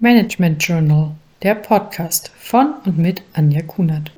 Management Journal, der Podcast von und mit Anja Kunert.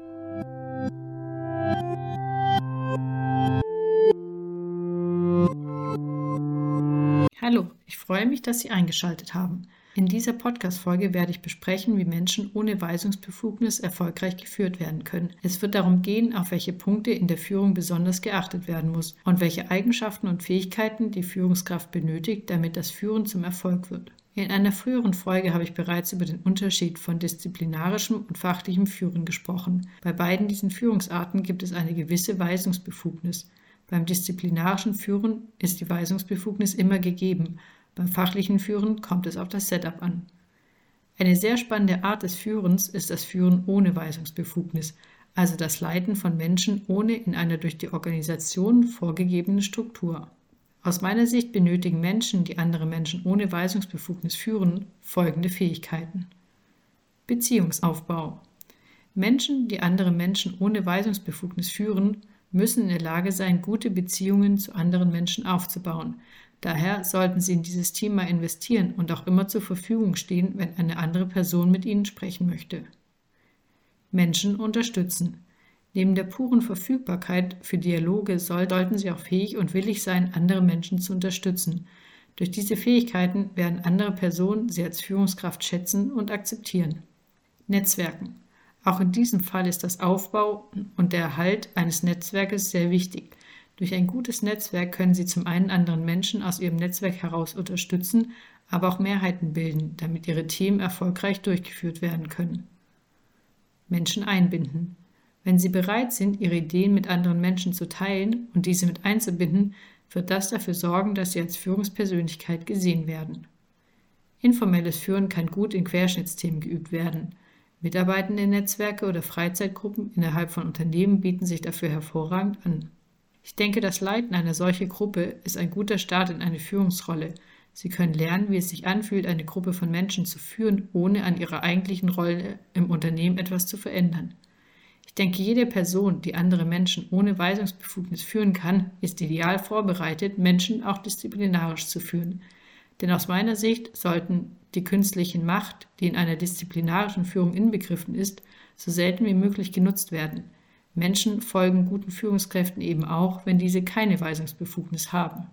Hallo, ich freue mich, dass Sie eingeschaltet haben. In dieser Podcast-Folge werde ich besprechen, wie Menschen ohne Weisungsbefugnis erfolgreich geführt werden können. Es wird darum gehen, auf welche Punkte in der Führung besonders geachtet werden muss und welche Eigenschaften und Fähigkeiten die Führungskraft benötigt, damit das Führen zum Erfolg wird. In einer früheren Folge habe ich bereits über den Unterschied von disziplinarischem und fachlichem Führen gesprochen. Bei beiden diesen Führungsarten gibt es eine gewisse Weisungsbefugnis. Beim disziplinarischen Führen ist die Weisungsbefugnis immer gegeben, beim fachlichen Führen kommt es auf das Setup an. Eine sehr spannende Art des Führens ist das Führen ohne Weisungsbefugnis, also das Leiten von Menschen ohne in einer durch die Organisation vorgegebene Struktur. Aus meiner Sicht benötigen Menschen, die andere Menschen ohne Weisungsbefugnis führen, folgende Fähigkeiten. Beziehungsaufbau. Menschen, die andere Menschen ohne Weisungsbefugnis führen, müssen in der Lage sein, gute Beziehungen zu anderen Menschen aufzubauen. Daher sollten sie in dieses Thema investieren und auch immer zur Verfügung stehen, wenn eine andere Person mit ihnen sprechen möchte. Menschen unterstützen. Neben der puren Verfügbarkeit für Dialoge sollten sie auch fähig und willig sein, andere Menschen zu unterstützen. Durch diese Fähigkeiten werden andere Personen sie als Führungskraft schätzen und akzeptieren. Netzwerken. Auch in diesem Fall ist das Aufbau und der Erhalt eines Netzwerkes sehr wichtig. Durch ein gutes Netzwerk können Sie zum einen anderen Menschen aus Ihrem Netzwerk heraus unterstützen, aber auch Mehrheiten bilden, damit Ihre Themen erfolgreich durchgeführt werden können. Menschen einbinden. Wenn Sie bereit sind, Ihre Ideen mit anderen Menschen zu teilen und diese mit einzubinden, wird das dafür sorgen, dass Sie als Führungspersönlichkeit gesehen werden. Informelles Führen kann gut in Querschnittsthemen geübt werden. Mitarbeitende Netzwerke oder Freizeitgruppen innerhalb von Unternehmen bieten sich dafür hervorragend an. Ich denke, das Leiten einer solchen Gruppe ist ein guter Start in eine Führungsrolle. Sie können lernen, wie es sich anfühlt, eine Gruppe von Menschen zu führen, ohne an ihrer eigentlichen Rolle im Unternehmen etwas zu verändern. Ich denke, jede Person, die andere Menschen ohne Weisungsbefugnis führen kann, ist ideal vorbereitet, Menschen auch disziplinarisch zu führen. Denn aus meiner Sicht sollten die künstliche Macht, die in einer disziplinarischen Führung inbegriffen ist, so selten wie möglich genutzt werden. Menschen folgen guten Führungskräften eben auch, wenn diese keine Weisungsbefugnis haben.